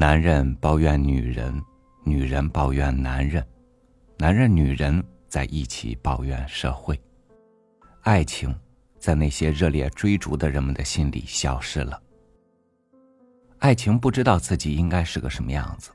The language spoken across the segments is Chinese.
男人抱怨女人，女人抱怨男人，男人女人在一起抱怨社会，爱情在那些热烈追逐的人们的心里消失了。爱情不知道自己应该是个什么样子，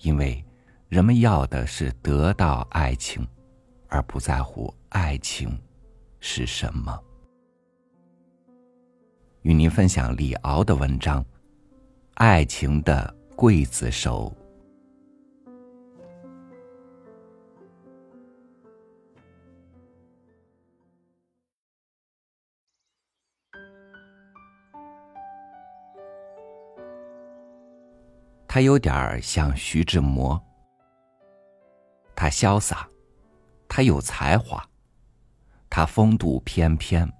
因为人们要的是得到爱情，而不在乎爱情是什么。与您分享李敖的文章《爱情的刽子手》。他有点像徐志摩，他潇洒，他有才华，他风度翩翩，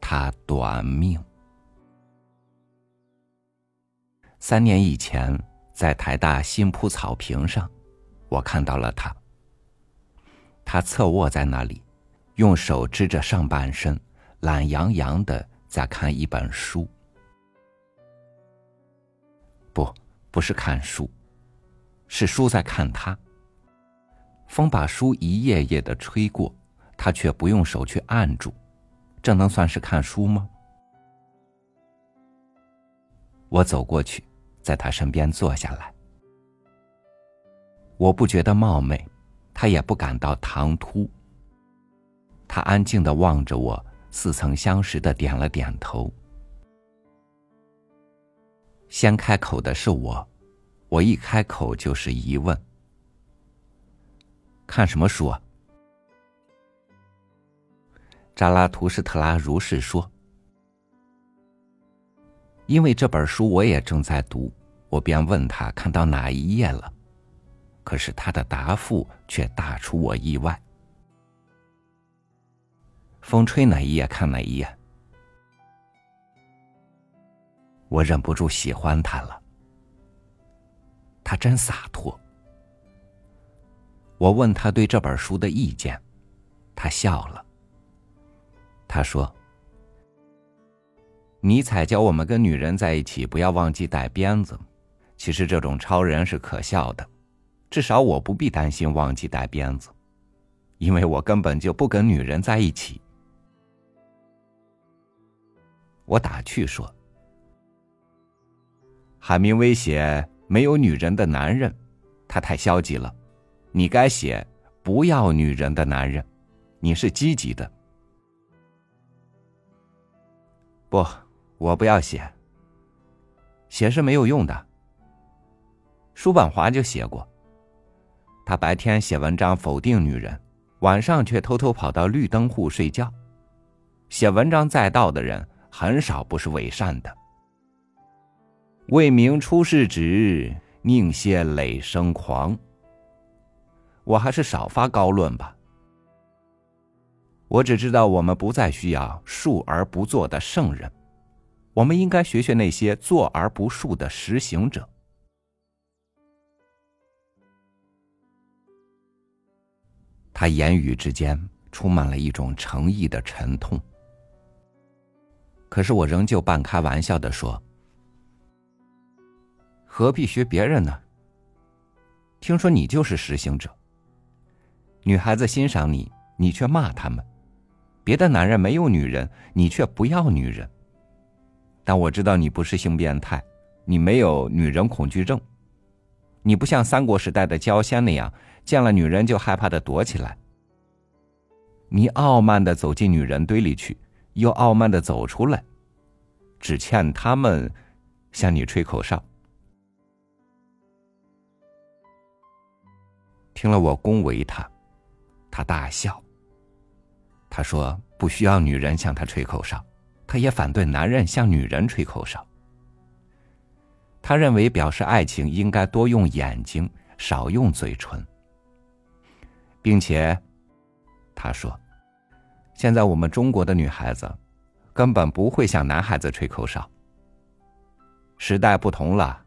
他短命。三年以前，在台大新铺草坪上，我看到了他。他侧卧在那里，用手支着上半身，懒洋洋的在看一本书。不。不是看书，是书在看他。风把书一页页的吹过，他却不用手去按住，这能算是看书吗？我走过去，在他身边坐下来。我不觉得冒昧，他也不感到唐突。他安静的望着我，似曾相识的点了点头。先开口的是我，我一开口就是疑问：“看什么书啊？”扎拉图斯特拉如是说。因为这本书我也正在读，我便问他看到哪一页了。可是他的答复却大出我意外。风吹哪一页看哪一页。我忍不住喜欢他了，他真洒脱。我问他对这本书的意见，他笑了。他说：“尼采教我们跟女人在一起不要忘记带鞭子，其实这种超人是可笑的，至少我不必担心忘记带鞭子，因为我根本就不跟女人在一起。”我打趣说。海明威写没有女人的男人，他太消极了。你该写不要女人的男人，你是积极的。不，我不要写。写是没有用的。叔本华就写过，他白天写文章否定女人，晚上却偷偷跑到绿灯户睡觉。写文章载道的人很少不是伪善的。为明出世旨，宁些累生狂。我还是少发高论吧。我只知道，我们不再需要述而不作的圣人，我们应该学学那些做而不述的实行者。他言语之间充满了一种诚意的沉痛，可是我仍旧半开玩笑的说。何必学别人呢？听说你就是实行者。女孩子欣赏你，你却骂他们；别的男人没有女人，你却不要女人。但我知道你不是性变态，你没有女人恐惧症，你不像三国时代的焦仙那样，见了女人就害怕的躲起来。你傲慢的走进女人堆里去，又傲慢的走出来，只欠他们向你吹口哨。听了我恭维他，他大笑。他说：“不需要女人向他吹口哨，他也反对男人向女人吹口哨。他认为表示爱情应该多用眼睛，少用嘴唇，并且，他说，现在我们中国的女孩子根本不会向男孩子吹口哨。时代不同了，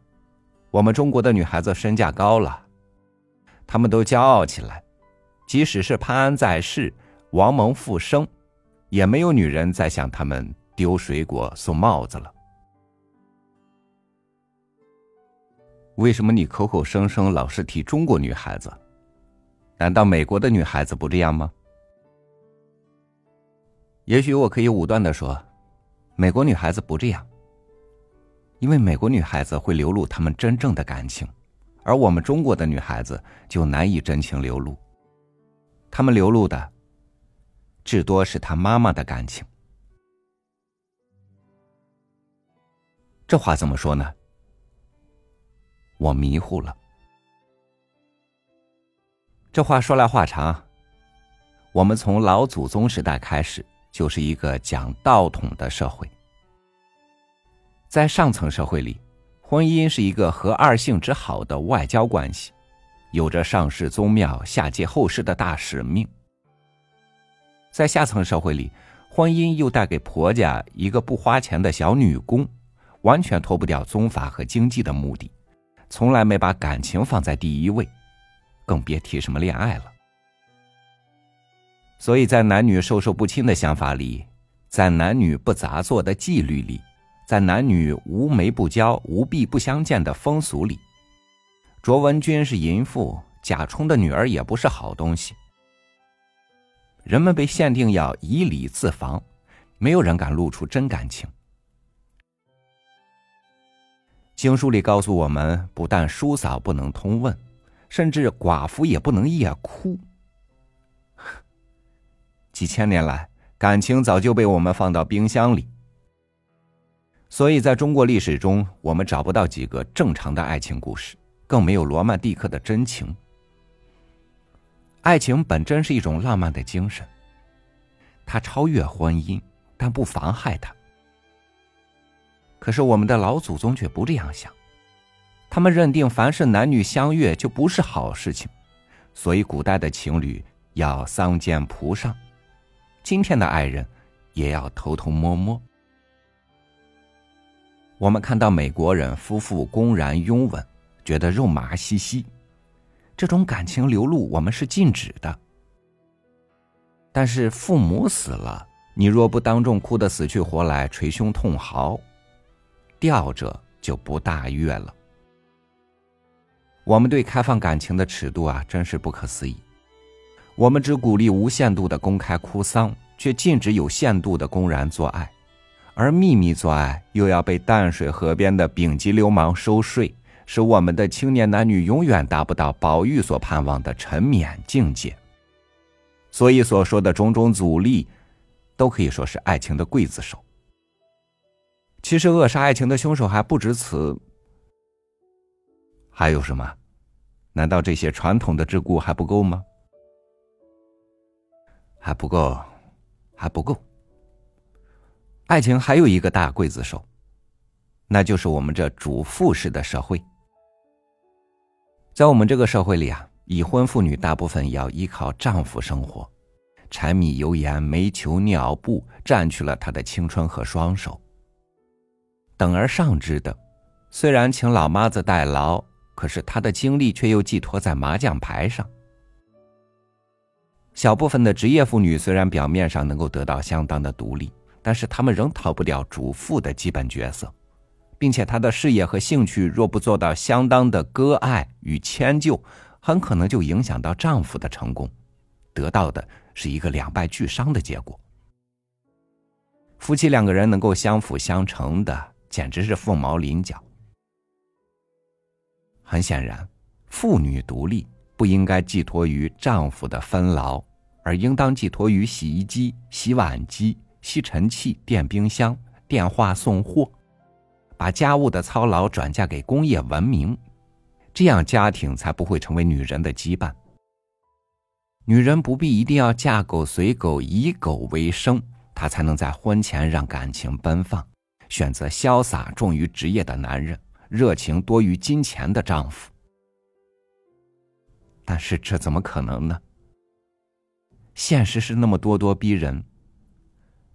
我们中国的女孩子身价高了。”他们都骄傲起来，即使是潘安在世、王蒙复生，也没有女人再向他们丢水果、送帽子了。为什么你口口声声老是提中国女孩子？难道美国的女孩子不这样吗？也许我可以武断的说，美国女孩子不这样，因为美国女孩子会流露她们真正的感情，而我们中国的女孩子就难以真情流露，她们流露的至多是她妈妈的感情。这话怎么说呢？我迷糊了。这话说来话长，我们从老祖宗时代开始。就是一个讲道统的社会，在上层社会里，婚姻是一个和二性之好的外交关系，有着上世宗庙、下界后世的大使命。在下层社会里，婚姻又带给婆家一个不花钱的小女工，完全脱不掉宗法和经济的目的，从来没把感情放在第一位，更别提什么恋爱了。所以在男女授受不亲的想法里，在男女不杂作的纪律里，在男女无媒不交、无婢不相见的风俗里，卓文君是淫妇，贾充的女儿也不是好东西。人们被限定要以礼自防，没有人敢露出真感情。经书里告诉我们，不但叔嫂不能通问，甚至寡妇也不能夜哭。几千年来，感情早就被我们放到冰箱里。所以，在中国历史中，我们找不到几个正常的爱情故事，更没有罗曼蒂克的真情。爱情本真是一种浪漫的精神，它超越婚姻，但不妨害它。可是，我们的老祖宗却不这样想，他们认定凡是男女相悦就不是好事情，所以古代的情侣要桑间蒲上。今天的爱人，也要偷偷摸摸。我们看到美国人夫妇公然拥吻，觉得肉麻兮兮，这种感情流露我们是禁止的。但是父母死了，你若不当众哭得死去活来，捶胸痛嚎，吊着就不大悦了。我们对开放感情的尺度啊，真是不可思议。我们只鼓励无限度的公开哭丧，却禁止有限度的公然做爱，而秘密做爱又要被淡水河边的丙级流氓收税，使我们的青年男女永远达不到宝玉所盼望的沉湎境界。所以所说的种种阻力，都可以说是爱情的刽子手。其实扼杀爱情的凶手还不止此，还有什么？难道这些传统的桎梏还不够吗？还不够，还不够。爱情还有一个大刽子手，那就是我们这主妇式的社会。在我们这个社会里啊，已婚妇女大部分要依靠丈夫生活，柴米油盐、煤球尿布占据了她的青春和双手。等而上之的，虽然请老妈子代劳，可是她的精力却又寄托在麻将牌上。小部分的职业妇女虽然表面上能够得到相当的独立，但是她们仍逃不掉主妇的基本角色，并且她的事业和兴趣若不做到相当的割爱与迁就，很可能就影响到丈夫的成功，得到的是一个两败俱伤的结果。夫妻两个人能够相辅相成的，简直是凤毛麟角。很显然，妇女独立不应该寄托于丈夫的分劳。而应当寄托于洗衣机、洗碗机、吸尘器、电冰箱、电话送货，把家务的操劳转嫁给工业文明，这样家庭才不会成为女人的羁绊。女人不必一定要嫁狗随狗，以狗为生，她才能在婚前让感情奔放，选择潇洒重于职业的男人，热情多于金钱的丈夫。但是这怎么可能呢？现实是那么咄咄逼人。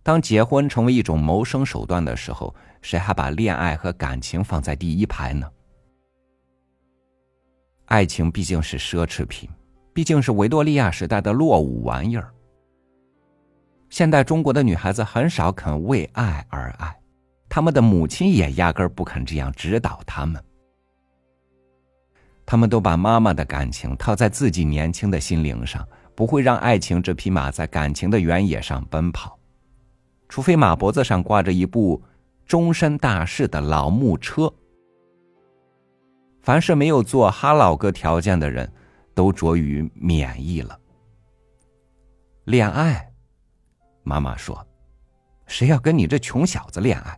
当结婚成为一种谋生手段的时候，谁还把恋爱和感情放在第一排呢？爱情毕竟是奢侈品，毕竟是维多利亚时代的落伍玩意儿。现代中国的女孩子很少肯为爱而爱，他们的母亲也压根儿不肯这样指导他们。他们都把妈妈的感情套在自己年轻的心灵上，不会让爱情这匹马在感情的原野上奔跑，除非马脖子上挂着一部终身大事的老木车。凡是没有做哈老哥条件的人，都着于免疫了。恋爱，妈妈说：“谁要跟你这穷小子恋爱？”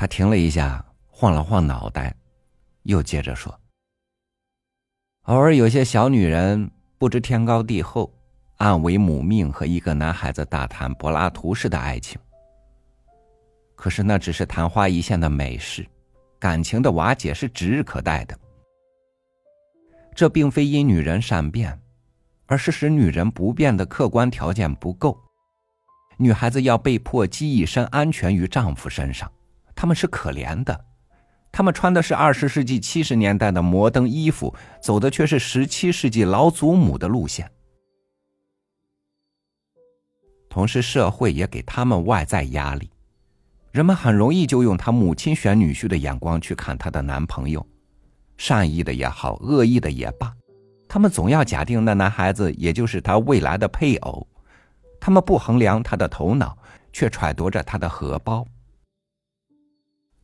他停了一下，晃了晃脑袋，又接着说：“偶尔有些小女人不知天高地厚，暗为母命和一个男孩子大谈柏拉图式的爱情。可是那只是昙花一现的美事，感情的瓦解是指日可待的。”这并非因女人善变，而是使女人不变的客观条件不够。女孩子要被迫寄一身安全于丈夫身上，他们是可怜的，他们穿的是二十世纪七十年代的摩登衣服，走的却是十七世纪老祖母的路线。同时，社会也给他们外在压力，人们很容易就用他母亲选女婿的眼光去看他的男朋友。善意的也好，恶意的也罢，他们总要假定那男孩子也就是他未来的配偶。他们不衡量他的头脑，却揣度着他的荷包。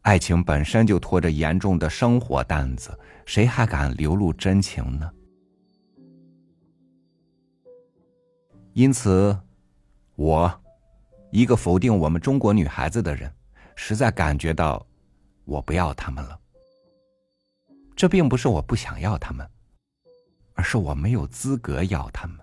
爱情本身就拖着严重的生活担子，谁还敢流露真情呢？因此，我，一个否定我们中国女孩子的人，实在感觉到，我不要他们了。这并不是我不想要他们，而是我没有资格要他们。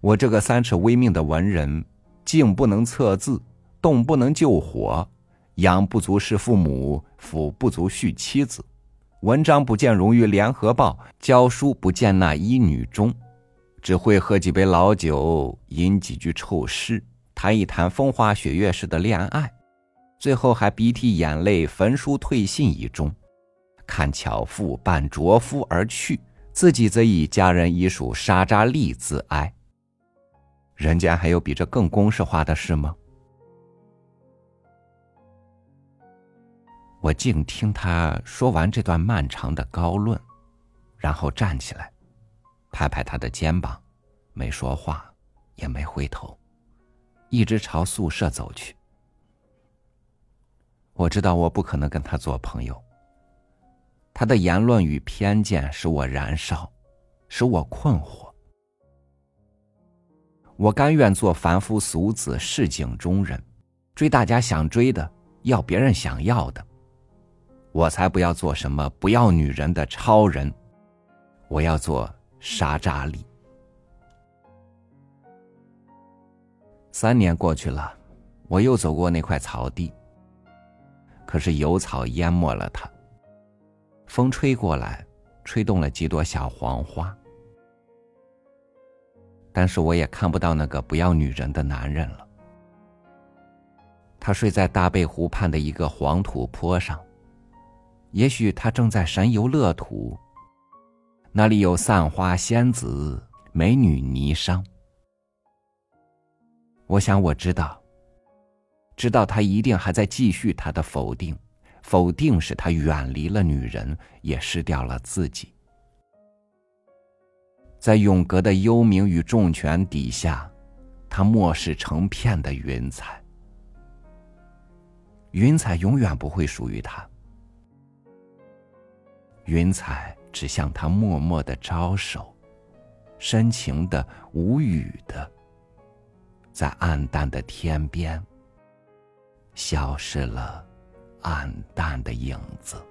我这个三尺微命的文人，静不能测字，动不能救火，养不足是父母，抚不足续妻子，文章不见荣于联合报，教书不见那一女中，只会喝几杯老酒，吟几句臭诗，谈一谈风花雪月式的恋爱，最后还鼻涕眼泪焚书退信一中。看巧妇伴拙夫而去，自己则以家人已属沙扎利自哀。人间还有比这更公式化的事吗？我静听他说完这段漫长的高论，然后站起来，拍拍他的肩膀，没说话，也没回头，一直朝宿舍走去。我知道我不可能跟他做朋友。他的言论与偏见使我燃烧，使我困惑。我甘愿做凡夫俗子、市井中人，追大家想追的，要别人想要的。我才不要做什么不要女人的超人，我要做沙扎利。三年过去了，我又走过那块草地，可是油草淹没了它。风吹过来，吹动了几朵小黄花。但是我也看不到那个不要女人的男人了。他睡在大贝湖畔的一个黄土坡上，也许他正在神游乐土。那里有散花仙子、美女霓裳。我想我知道，知道他一定还在继续他的否定。否定使他远离了女人，也失掉了自己。在永隔的幽冥与重拳底下，他漠视成片的云彩。云彩永远不会属于他。云彩只向他默默的招手，深情的、无语的，在暗淡的天边消失了。暗淡的影子。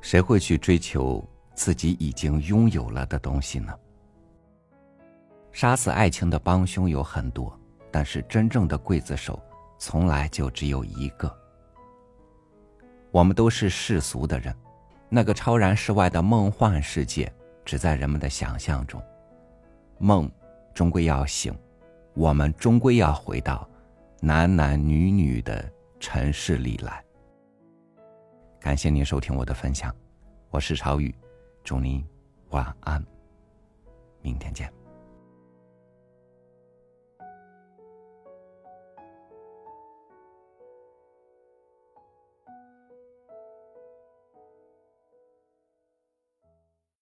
谁会去追求自己已经拥有了的东西呢？杀死爱情的帮凶有很多，但是真正的刽子手从来就只有一个。我们都是世俗的人。那个超然世外的梦幻世界，只在人们的想象中。梦终归要醒，我们终归要回到男男女女的尘世里来。感谢您收听我的分享，我是超宇，祝你晚安，明天见。